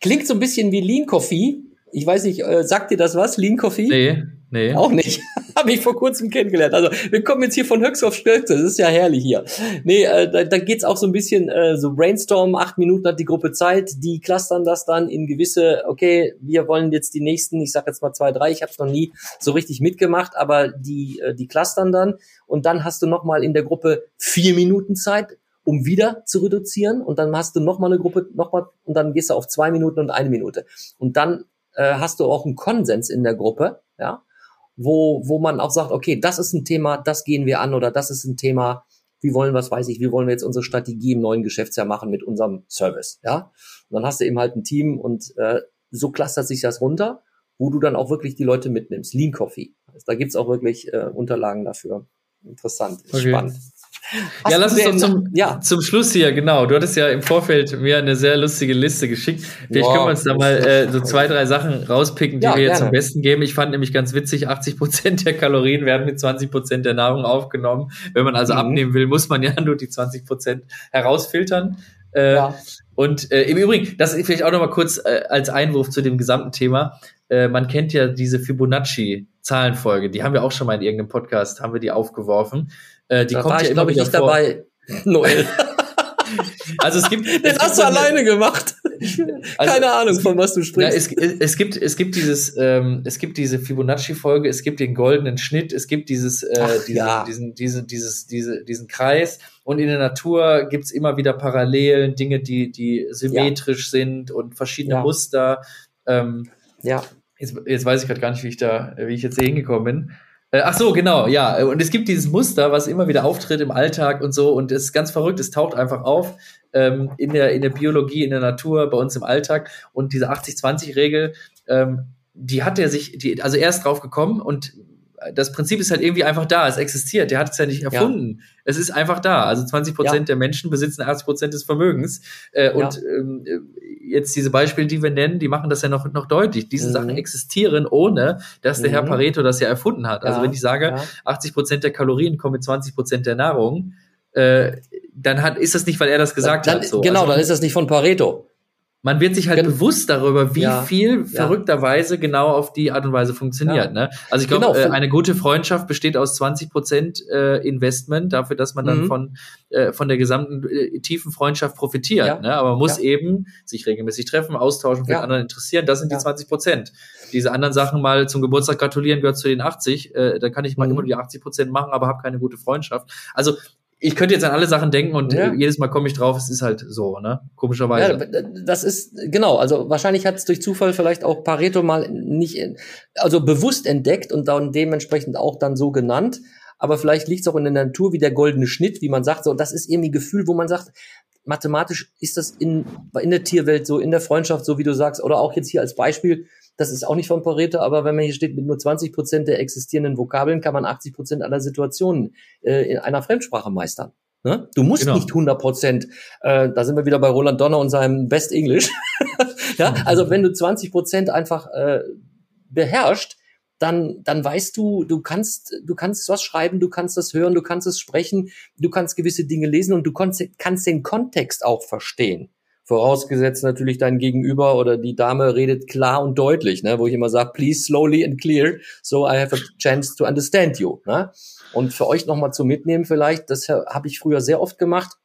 Klingt so ein bisschen wie Lean Coffee. Ich weiß nicht, äh, sagt dir das was, Lean Coffee? Nee, nee. Auch nicht. <laughs> Habe ich vor kurzem kennengelernt. Also wir kommen jetzt hier von Höchst auf Stöckte. Das ist ja herrlich hier. Nee, äh, da, da geht's auch so ein bisschen äh, so Brainstorm. Acht Minuten hat die Gruppe Zeit. Die clustern das dann in gewisse, okay, wir wollen jetzt die nächsten, ich sag jetzt mal zwei, drei. Ich habe es noch nie so richtig mitgemacht, aber die, äh, die clustern dann. Und dann hast du noch mal in der Gruppe vier Minuten Zeit, um wieder zu reduzieren. Und dann hast du noch mal eine Gruppe, noch mal, und dann gehst du auf zwei Minuten und eine Minute. Und dann äh, hast du auch einen Konsens in der Gruppe, ja, wo, wo man auch sagt, okay, das ist ein Thema, das gehen wir an oder das ist ein Thema, wie wollen, was weiß ich, wie wollen wir jetzt unsere Strategie im neuen Geschäftsjahr machen mit unserem Service, ja. Und dann hast du eben halt ein Team und äh, so clustert sich das runter, wo du dann auch wirklich die Leute mitnimmst. Lean Coffee. Also da gibt's auch wirklich äh, Unterlagen dafür. Interessant, ist Okay. spannend. Ja, Hast lass uns doch zum, ja, zum Schluss hier, genau. Du hattest ja im Vorfeld mir eine sehr lustige Liste geschickt. Vielleicht Ja, können wir uns da mal äh, so zwei, drei Sachen rauspicken, die Ja, wir jetzt gerne. zum Besten geben. Ich fand nämlich ganz witzig, 80 Prozent der Kalorien werden mit 20 Prozent der Nahrung aufgenommen. Wenn man also Mhm. abnehmen will, muss man ja <laughs> nur die 20 Prozent herausfiltern. Äh, ja. Und äh, im Übrigen, das ist vielleicht auch noch mal kurz äh, als Einwurf zu dem gesamten Thema. Äh, man kennt ja diese Fibonacci-Zahlenfolge, die haben wir auch schon mal in irgendeinem Podcast, haben wir die aufgeworfen. Äh, die da kommt war ja ich, glaube ich, nicht vor. dabei. <laughs> Noel. <laughs> Also es gibt, es Den gibt hast so du eine- alleine gemacht. <laughs> Also, Keine Ahnung, von was du Ja, sprichst. es, es, es gibt es gibt dieses ähm, es gibt diese Fibonacci-Folge, es gibt den goldenen Schnitt, es gibt dieses äh, Ach, diesen, ja. diesen diese dieses diese diesen Kreis und in der Natur gibt's immer wieder Parallelen, Dinge, die die symmetrisch sind und verschiedene Ja. Muster. Ähm, ja. jetzt, jetzt weiß ich gerade gar nicht, wie ich da wie ich jetzt hier hingekommen bin. Äh, ach so, genau, ja. Und es gibt dieses Muster, was immer wieder auftritt im Alltag und so. Und es ist ganz verrückt. Es taucht einfach auf ähm, in, der, in der Biologie, in der Natur, bei uns im Alltag. Und diese 80-20-Regel, ähm, die hat er sich, die, also er ist drauf gekommen und das Prinzip ist halt irgendwie einfach da. Es existiert. Der hat es ja nicht erfunden. Es ist einfach da. Also 20 Prozent Ja. der Menschen besitzen 80 Prozent des Vermögens. Äh, und ähm, jetzt diese Beispiele, die wir nennen, die machen das ja noch, noch deutlich. Diese Mhm. Sachen existieren, ohne dass der Herr Mhm. Pareto das ja erfunden hat. Also Ja, wenn ich sage, ja. 80 Prozent der Kalorien kommen mit 20 Prozent der Nahrung, äh, dann hat, ist das nicht, weil er das gesagt dann, hat. So. Genau, also, dann ist das nicht von Pareto. Man wird sich halt Gen- bewusst darüber, wie Ja, viel ja. verrückterweise genau auf die Art und Weise funktioniert. Ja. Ne? Also ich glaube, Genau, äh, eine gute Freundschaft besteht aus 20 Prozent äh, Investment dafür, dass man dann Mhm. von äh, von der gesamten äh, tiefen Freundschaft profitiert. Ja. Ne? Aber man muss Ja. eben sich regelmäßig treffen, austauschen, für Ja. den anderen interessieren. Das sind Ja. die 20 Prozent. Diese anderen Sachen mal zum Geburtstag gratulieren gehört zu den 80. Äh, da kann ich mal Mhm. immer die 80 Prozent machen, aber habe keine gute Freundschaft. Also ich könnte jetzt an alle Sachen denken und Ja. jedes Mal komme ich drauf, es ist halt so, ne? Komischerweise. Ja, das ist, genau, also wahrscheinlich hat es durch Zufall vielleicht auch Pareto mal nicht, also bewusst entdeckt und dann dementsprechend auch dann so genannt. Aber vielleicht liegt es auch in der Natur wie der goldene Schnitt, wie man sagt. So, das ist irgendwie ein Gefühl, wo man sagt, mathematisch ist das in, in der Tierwelt so, in der Freundschaft, so wie du sagst, oder auch jetzt hier als Beispiel, das ist auch nicht von Pareto, aber wenn man hier steht, mit nur 20 Prozent der existierenden Vokabeln kann man 80 Prozent aller Situationen äh, in einer Fremdsprache meistern. Ne? Du musst Genau. nicht 100 Prozent, äh, da sind wir wieder bei Roland Donner und seinem Best English. <laughs> ja, also wenn du 20 Prozent einfach äh, beherrscht, dann, dann weißt du, du kannst, du kannst was schreiben, du kannst das hören, du kannst es sprechen, du kannst gewisse Dinge lesen und du kannst, kannst den Kontext auch verstehen. Vorausgesetzt natürlich dein Gegenüber oder die Dame redet klar und deutlich, ne? wo ich immer sage, please slowly and clear, so I have a chance to understand you. Ne? Und für euch nochmal zu mitnehmen vielleicht, das habe ich früher sehr oft gemacht.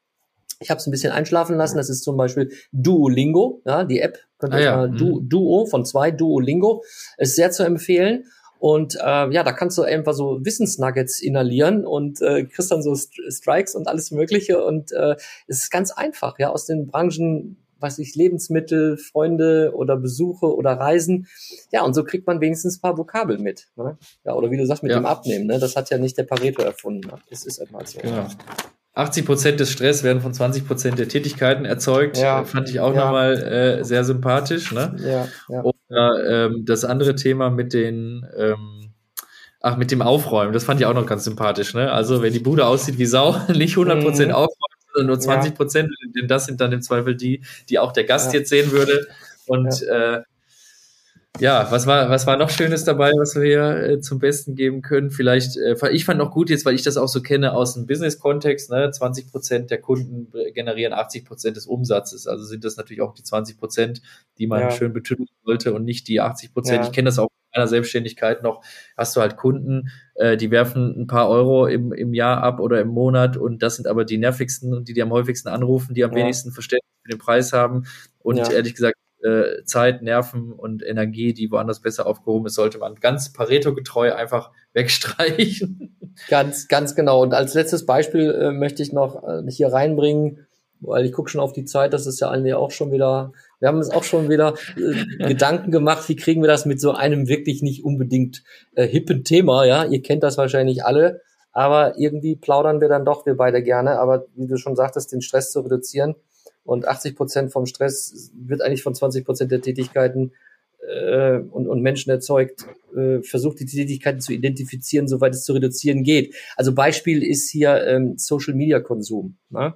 Ich habe es ein bisschen einschlafen lassen. Das ist zum Beispiel Duolingo, ja, die App. Könnt ihr Ah, ja. mal, du, Duo von zwei, Duolingo. Ist sehr zu empfehlen. Und äh, ja, da kannst du einfach so Wissensnuggets inhalieren und äh, kriegst dann so St Strikes und alles Mögliche. Und äh, es ist ganz einfach, ja, aus den Branchen, weiß ich, Lebensmittel, Freunde oder Besuche oder Reisen. Ja, und so kriegt man wenigstens ein paar Vokabeln mit. Ne? Ja, oder wie du sagst, mit Ja. dem Abnehmen. Ne? Das hat ja nicht der Pareto erfunden. Ne? Das ist halt mal so. Genau. 80 Prozent des Stress werden von 20 Prozent der Tätigkeiten erzeugt. Ja. Fand ich auch Ja. nochmal äh, sehr sympathisch. Ne? Ja, ja. Oder ähm, das andere Thema mit den, ähm, ach, mit dem Aufräumen, das fand ich auch noch ganz sympathisch. Ne? Also wenn die Bude aussieht wie Sau, <laughs> nicht 100 Prozent Mhm. aufräumen, sondern nur 20 Prozent, denn das sind dann im Zweifel die, die auch der Gast Ja. jetzt sehen würde. Und äh, ja, was war, was war noch Schönes dabei, was wir hier äh, zum Besten geben können? Vielleicht, äh, ich fand noch gut jetzt, weil ich das auch so kenne aus dem Business-Kontext, ne, 20 Prozent der Kunden generieren 80 Prozent des Umsatzes. Also sind das natürlich auch die 20 Prozent, die man Ja. schön betiteln sollte und nicht die 80 Prozent. Ja. Ich kenne das auch in meiner Selbstständigkeit noch. Hast du halt Kunden, äh, die werfen ein paar Euro im, im Jahr ab oder im Monat und das sind aber die nervigsten und die, die am häufigsten anrufen, die am Ja. wenigsten Verständnis für den Preis haben und Ja. ehrlich gesagt äh, Zeit, Nerven und Energie, die woanders besser aufgehoben ist, sollte man ganz Pareto-getreu einfach <laughs> wegstreichen. Ganz, ganz genau. Und als letztes Beispiel äh, möchte ich noch äh, hier reinbringen, weil ich gucke schon auf die Zeit, das ist ja eigentlich auch schon wieder, wir haben uns auch schon wieder äh, <laughs> Gedanken gemacht, wie kriegen wir das mit so einem wirklich nicht unbedingt äh, hippen Thema, ja, ihr kennt das wahrscheinlich alle, aber irgendwie plaudern wir dann doch, wir beide gerne, aber wie du schon sagtest, den Stress zu reduzieren und 80 Prozent vom Stress wird eigentlich von 20 Prozent der Tätigkeiten äh, und, und Menschen erzeugt, äh, versucht die Tätigkeiten zu identifizieren, soweit es zu reduzieren geht. Also Beispiel ist hier ähm, Social Media Konsum. Ne?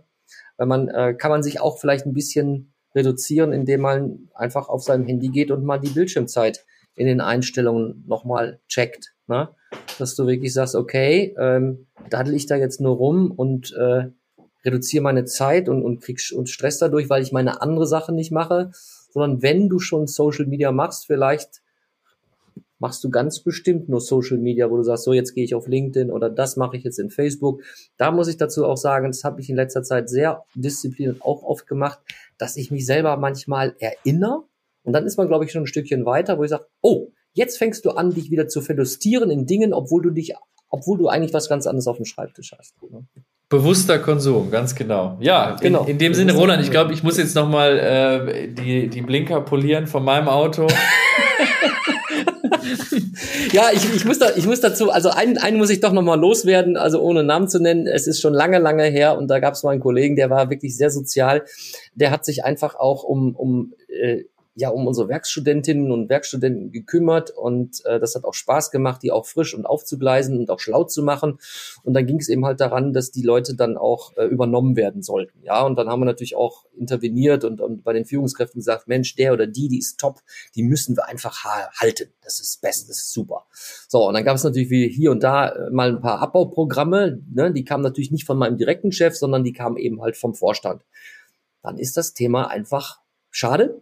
Weil man äh, kann man sich auch vielleicht ein bisschen reduzieren, indem man einfach auf seinem Handy geht und mal die Bildschirmzeit in den Einstellungen nochmal checkt. Ne? Dass du wirklich sagst, okay, ähm, daddel ich da jetzt nur rum und äh, reduziere meine Zeit und, und krieg und Stress dadurch, weil ich meine andere Sache nicht mache, sondern wenn du schon Social Media machst, vielleicht machst du ganz bestimmt nur Social Media, wo du sagst, so jetzt gehe ich auf LinkedIn oder das mache ich jetzt in Facebook. Da muss ich dazu auch sagen, das habe ich in letzter Zeit sehr diszipliniert auch oft gemacht, dass ich mich selber manchmal erinnere und dann ist man, glaube ich, schon ein Stückchen weiter, wo ich sage, oh, jetzt fängst du an, dich wieder zu verlustieren in Dingen, obwohl du dich, obwohl du eigentlich was ganz anderes auf dem Schreibtisch hast. Bewusster Konsum, ganz genau. Ja, Genau. In, in dem Sinne, Roland, ich glaube, ich muss jetzt nochmal äh, die, die Blinker polieren von meinem Auto. <laughs> Ja, ich, ich, muss da, ich muss dazu, also einen, einen muss ich doch nochmal loswerden, also ohne Namen zu nennen. Es ist schon lange, lange her und da gab es mal einen Kollegen, der war wirklich sehr sozial. Der hat sich einfach auch um, um äh, ja um unsere Werkstudentinnen und Werkstudenten gekümmert und äh, das hat auch Spaß gemacht, die auch frisch und aufzugleisen und auch schlau zu machen. Und dann ging es eben halt daran, dass die Leute dann auch äh, übernommen werden sollten. Ja, und dann haben wir natürlich auch interveniert und, und bei den Führungskräften gesagt, Mensch, der oder die, die ist top, die müssen wir einfach ha halten. Das ist best, das ist super. So, und dann gab es natürlich wie hier und da äh, mal ein paar Abbauprogramme, ne? die kamen natürlich nicht von meinem direkten Chef, sondern die kamen eben halt vom Vorstand. Dann ist das Thema einfach schade,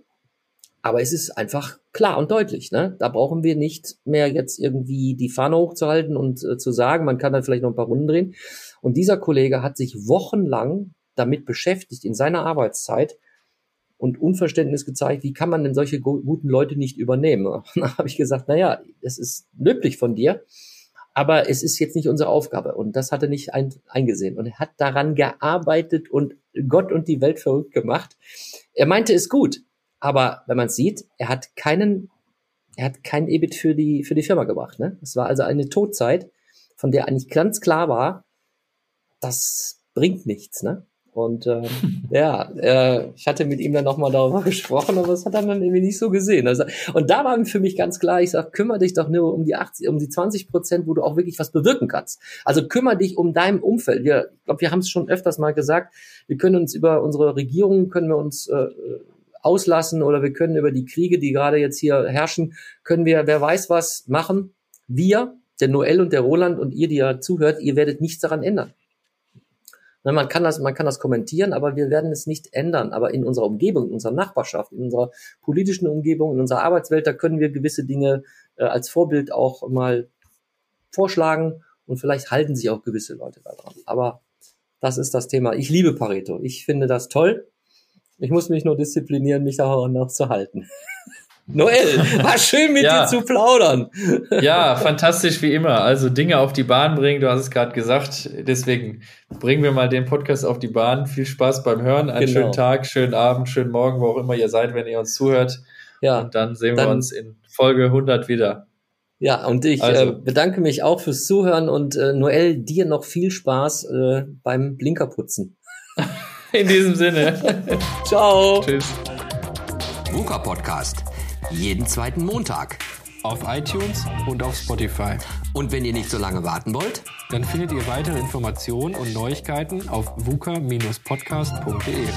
aber es ist einfach klar und deutlich. Ne? Da brauchen wir nicht mehr jetzt irgendwie die Fahne hochzuhalten und äh, zu sagen, man kann dann vielleicht noch ein paar Runden drehen. Und dieser Kollege hat sich wochenlang damit beschäftigt in seiner Arbeitszeit und Unverständnis gezeigt, wie kann man denn solche gu- guten Leute nicht übernehmen? <laughs> Und dann habe ich gesagt, na ja, es ist löblich von dir, aber es ist jetzt nicht unsere Aufgabe. Und das hat er nicht ein, eingesehen. Und er hat daran gearbeitet und Gott und die Welt verrückt gemacht. Er meinte es gut, aber wenn man es sieht, er hat keinen, er hat kein EBIT für die, für die Firma gebracht. Ne? Es war also eine Todzeit, von der eigentlich ganz klar war, das bringt nichts. Ne? Und äh, <laughs> ja, äh, ich hatte mit ihm dann nochmal darüber gesprochen, aber das hat er dann irgendwie nicht so gesehen. Also, und da war für mich ganz klar, ich sag, kümmere dich doch nur um die 80, um die 20 Prozent, wo du auch wirklich was bewirken kannst. Also kümmere dich um dein Umfeld. Wir, ich glaube, wir haben es schon öfters mal gesagt, wir können uns über unsere Regierung, können wir uns äh, auslassen oder wir können über die Kriege, die gerade jetzt hier herrschen, können wir, wer weiß was, machen. Wir, der Noel und der Roland und ihr, die ja zuhört, ihr werdet nichts daran ändern. Ne, man kann das, man kann das kommentieren, aber wir werden es nicht ändern. Aber in unserer Umgebung, in unserer Nachbarschaft, in unserer politischen Umgebung, in unserer Arbeitswelt, da können wir gewisse Dinge äh, als Vorbild auch mal vorschlagen und vielleicht halten sich auch gewisse Leute daran. Aber das ist das Thema. Ich liebe Pareto. Ich finde das toll. Ich muss mich nur disziplinieren, mich daran noch zu halten. <laughs> Noel, war schön mit ja. dir zu plaudern. <laughs> Ja, fantastisch wie immer. Also Dinge auf die Bahn bringen, du hast es gerade gesagt. Deswegen bringen wir mal den Podcast auf die Bahn. Viel Spaß beim Hören. Einen genau. schönen Tag, schönen Abend, schönen Morgen, wo auch immer ihr seid, wenn ihr uns zuhört. Ja. Und dann sehen dann, wir uns in Folge 100 wieder. Ja, und ich also. äh, bedanke mich auch fürs Zuhören und äh, Noel, dir noch viel Spaß äh, beim Blinkerputzen. <laughs> <laughs> In diesem Sinne. <laughs> Ciao. Tschüss. VUCA Podcast jeden zweiten Montag. Auf iTunes und auf Spotify. Und wenn ihr nicht so lange warten wollt, dann findet ihr weitere Informationen und Neuigkeiten auf vuca-podcast.de.